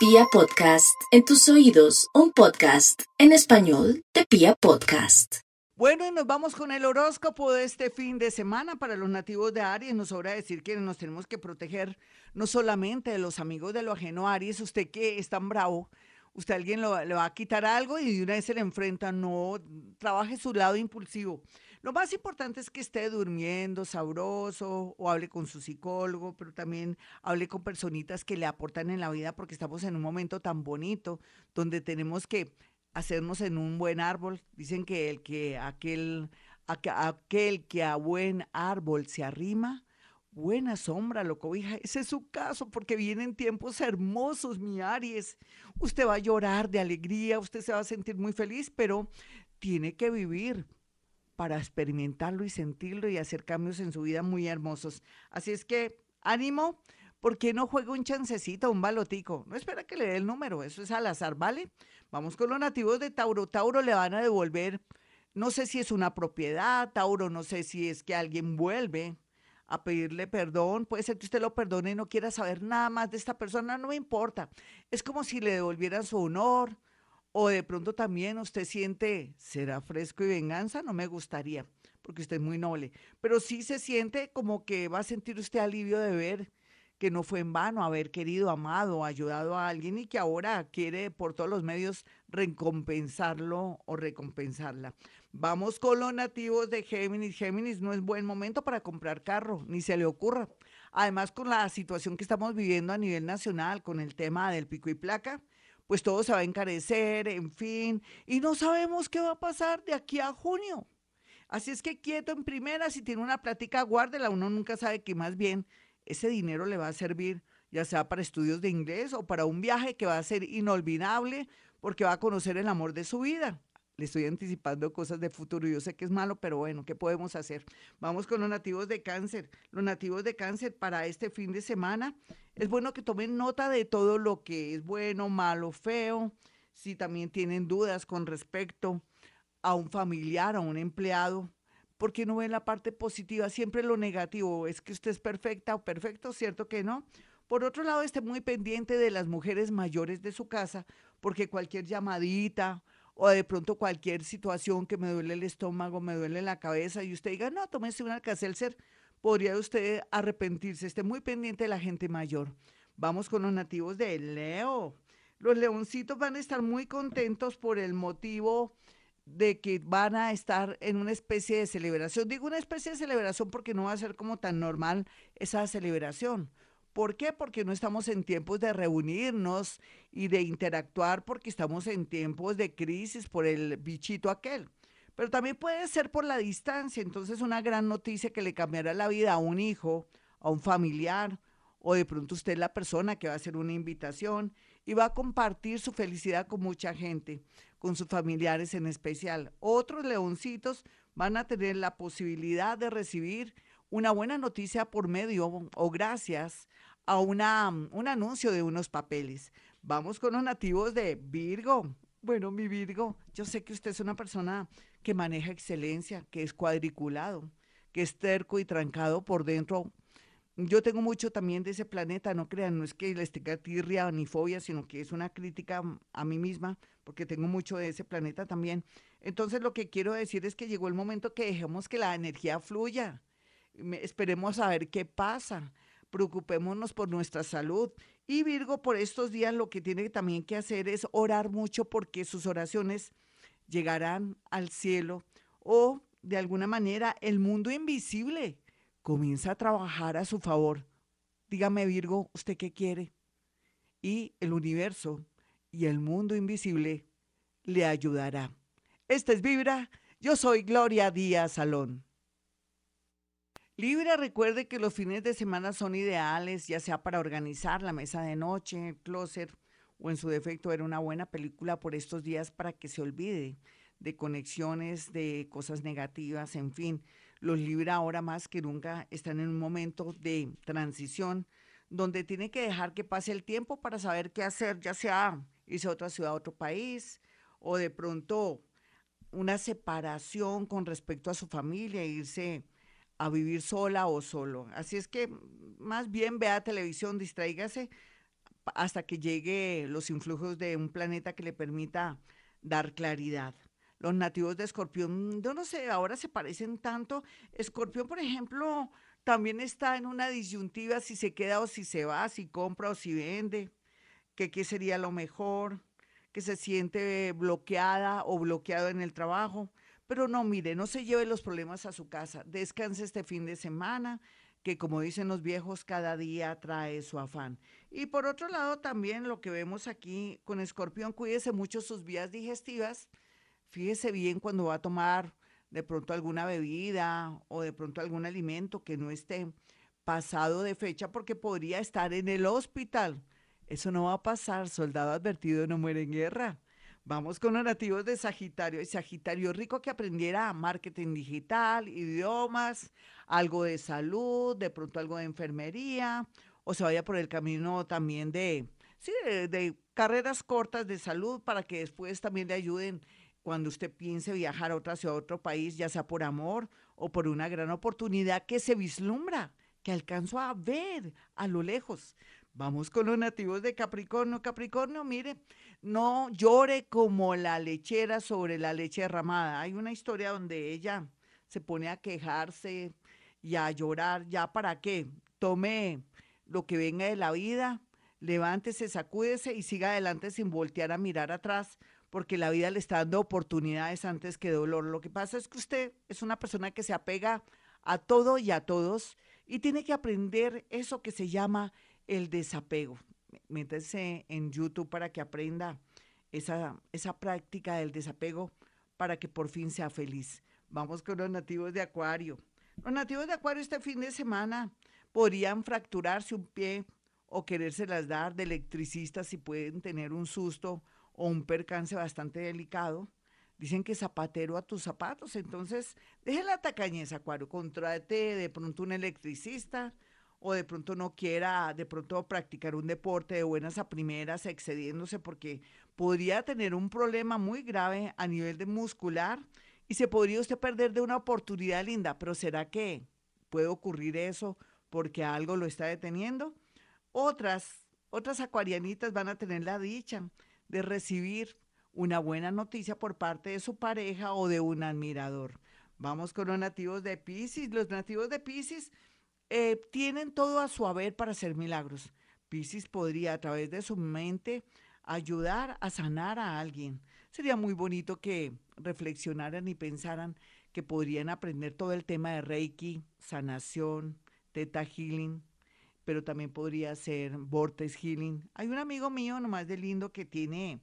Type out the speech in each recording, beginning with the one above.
Pia Podcast, en tus oídos, un podcast en español de Pia Podcast. Bueno, y nos vamos con el horóscopo de este fin de semana para los nativos de Aries. Nos sobra decir que nos tenemos que proteger no solamente de los amigos de lo ajeno Aries, usted que es tan bravo, usted alguien le va a quitar algo y de una vez se le enfrenta, no, trabaje su lado impulsivo. Lo más importante es que esté durmiendo sabroso o hable con su psicólogo, pero también hable con personitas que le aportan en la vida porque estamos en un momento tan bonito donde tenemos que hacernos en un buen árbol. Dicen que el que aquel aquel que a buen árbol se arrima, buena sombra lo cobija. Ese es su caso, porque vienen tiempos hermosos, mi Aries. Usted va a llorar de alegría, usted se va a sentir muy feliz, pero tiene que vivir para experimentarlo y sentirlo y hacer cambios en su vida muy hermosos. Así es que, ánimo, ¿por qué no juega un chancecito, un balotico? No espera que le dé el número, eso es al azar, ¿vale? Vamos con los nativos de Tauro. Tauro le van a devolver, no sé si es una propiedad, Tauro, no sé si es que alguien vuelve a pedirle perdón. Puede ser que usted lo perdone y no quiera saber nada más de esta persona, no me importa. Es como si le devolvieran su honor, o de pronto también usted siente, ¿será fresco y venganza? No me gustaría, porque usted es muy noble. Pero sí se siente como que va a sentir usted alivio de ver que no fue en vano haber querido, amado, ayudado a alguien y que ahora quiere por todos los medios recompensarlo o recompensarla. Vamos con los nativos de Géminis. Géminis no es buen momento para comprar carro, ni se le ocurra. Además, con la situación que estamos viviendo a nivel nacional, con el tema del pico y placa, pues todo se va a encarecer, en fin, y no sabemos qué va a pasar de aquí a junio. Así es que quieto en primera, si tiene una plática, guárdela, uno nunca sabe que más bien ese dinero le va a servir, ya sea para estudios de inglés o para un viaje que va a ser inolvidable porque va a conocer el amor de su vida le estoy anticipando cosas de futuro. Yo sé que es malo, pero bueno, ¿qué podemos hacer? Vamos con los nativos de cáncer. Los nativos de cáncer para este fin de semana, es bueno que tomen nota de todo lo que es bueno, malo, feo. Si también tienen dudas con respecto a un familiar, a un empleado, ¿por qué no ven la parte positiva? Siempre lo negativo, es que usted es perfecta o perfecto, ¿cierto que no? Por otro lado, esté muy pendiente de las mujeres mayores de su casa, porque cualquier llamadita o de pronto cualquier situación que me duele el estómago, me duele la cabeza y usted diga, no, tómese un alcacelser, podría usted arrepentirse, esté muy pendiente de la gente mayor. Vamos con los nativos de Leo. Los leoncitos van a estar muy contentos por el motivo de que van a estar en una especie de celebración. Digo una especie de celebración porque no va a ser como tan normal esa celebración. ¿Por qué? Porque no estamos en tiempos de reunirnos y de interactuar porque estamos en tiempos de crisis por el bichito aquel. Pero también puede ser por la distancia. Entonces una gran noticia que le cambiará la vida a un hijo, a un familiar, o de pronto usted es la persona que va a hacer una invitación y va a compartir su felicidad con mucha gente, con sus familiares en especial. Otros leoncitos van a tener la posibilidad de recibir una buena noticia por medio o gracias a una, un anuncio de unos papeles. Vamos con los nativos de Virgo. Bueno, mi Virgo, yo sé que usted es una persona que maneja excelencia, que es cuadriculado, que es terco y trancado por dentro. Yo tengo mucho también de ese planeta, no crean, no es que les tenga tirria ni fobia, sino que es una crítica a mí misma, porque tengo mucho de ese planeta también. Entonces lo que quiero decir es que llegó el momento que dejemos que la energía fluya esperemos a ver qué pasa. Preocupémonos por nuestra salud. Y Virgo, por estos días lo que tiene también que hacer es orar mucho porque sus oraciones llegarán al cielo o de alguna manera el mundo invisible comienza a trabajar a su favor. Dígame Virgo, ¿usted qué quiere? Y el universo y el mundo invisible le ayudará. Esta es Vibra. Yo soy Gloria Díaz Salón. Libra, recuerde que los fines de semana son ideales, ya sea para organizar la mesa de noche, el closet o en su defecto ver una buena película por estos días para que se olvide de conexiones, de cosas negativas, en fin. Los Libra ahora más que nunca están en un momento de transición donde tiene que dejar que pase el tiempo para saber qué hacer, ya sea irse a otra ciudad, a otro país, o de pronto una separación con respecto a su familia, irse a vivir sola o solo. Así es que más bien vea televisión, distraígase, hasta que llegue los influjos de un planeta que le permita dar claridad. Los nativos de Escorpión, yo no sé, ahora se parecen tanto. Escorpión, por ejemplo, también está en una disyuntiva si se queda o si se va, si compra o si vende, que qué sería lo mejor, que se siente bloqueada o bloqueado en el trabajo. Pero no, mire, no se lleve los problemas a su casa. Descanse este fin de semana, que como dicen los viejos, cada día trae su afán. Y por otro lado, también lo que vemos aquí con Escorpión, cuídese mucho sus vías digestivas. Fíjese bien cuando va a tomar de pronto alguna bebida o de pronto algún alimento que no esté pasado de fecha porque podría estar en el hospital. Eso no va a pasar, soldado advertido no muere en guerra. Vamos con los nativos de Sagitario. Y Sagitario rico que aprendiera marketing digital, idiomas, algo de salud, de pronto algo de enfermería, o se vaya por el camino también de, sí, de, carreras cortas de salud para que después también le ayuden cuando usted piense viajar a otra otro país, ya sea por amor o por una gran oportunidad que se vislumbra, que alcanzo a ver a lo lejos. Vamos con los nativos de Capricornio. Capricornio, mire, no llore como la lechera sobre la leche derramada. Hay una historia donde ella se pone a quejarse y a llorar. ¿Ya para qué? Tome lo que venga de la vida, levántese, sacúdese y siga adelante sin voltear a mirar atrás, porque la vida le está dando oportunidades antes que dolor. Lo que pasa es que usted es una persona que se apega a todo y a todos y tiene que aprender eso que se llama el desapego. Métese en YouTube para que aprenda esa, esa práctica del desapego para que por fin sea feliz. Vamos con los nativos de Acuario. Los nativos de Acuario este fin de semana podrían fracturarse un pie o querérselas dar de electricistas si pueden tener un susto o un percance bastante delicado. Dicen que zapatero a tus zapatos, entonces deje la tacañez, Acuario, contrate de pronto un electricista o de pronto no quiera de pronto practicar un deporte de buenas a primeras excediéndose porque podría tener un problema muy grave a nivel de muscular y se podría usted perder de una oportunidad linda, pero ¿será que puede ocurrir eso porque algo lo está deteniendo? Otras, otras acuarianitas van a tener la dicha de recibir una buena noticia por parte de su pareja o de un admirador. Vamos con los nativos de Pisces. Los nativos de Pisces eh, tienen todo a su haber para hacer milagros. Pisces podría a través de su mente ayudar a sanar a alguien. Sería muy bonito que reflexionaran y pensaran que podrían aprender todo el tema de Reiki, sanación, Theta Healing, pero también podría ser Vortex Healing. Hay un amigo mío, nomás de lindo, que tiene,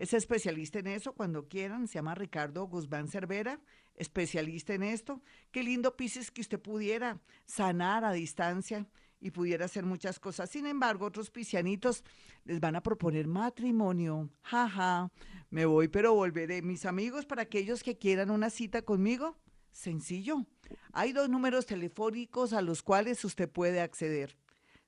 es especialista en eso, cuando quieran, se llama Ricardo Guzmán Cervera, especialista en esto. Qué lindo, Pisces, que usted pudiera sanar a distancia y pudiera hacer muchas cosas. Sin embargo, otros piscianitos les van a proponer matrimonio. Jaja, me voy, pero volveré. Mis amigos, para aquellos que quieran una cita conmigo, sencillo. Hay dos números telefónicos a los cuales usted puede acceder.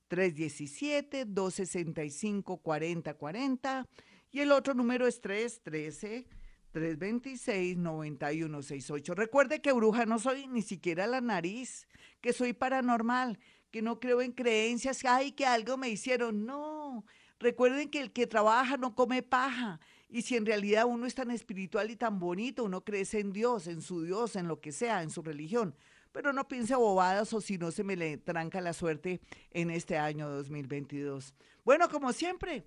317-265-4040 y el otro número es 313-326-9168. Recuerde que bruja no soy ni siquiera la nariz, que soy paranormal, que no creo en creencias, ay, que algo me hicieron. No, recuerden que el que trabaja no come paja. Y si en realidad uno es tan espiritual y tan bonito, uno crece en Dios, en su Dios, en lo que sea, en su religión pero no piense bobadas o si no se me le tranca la suerte en este año 2022. Bueno, como siempre,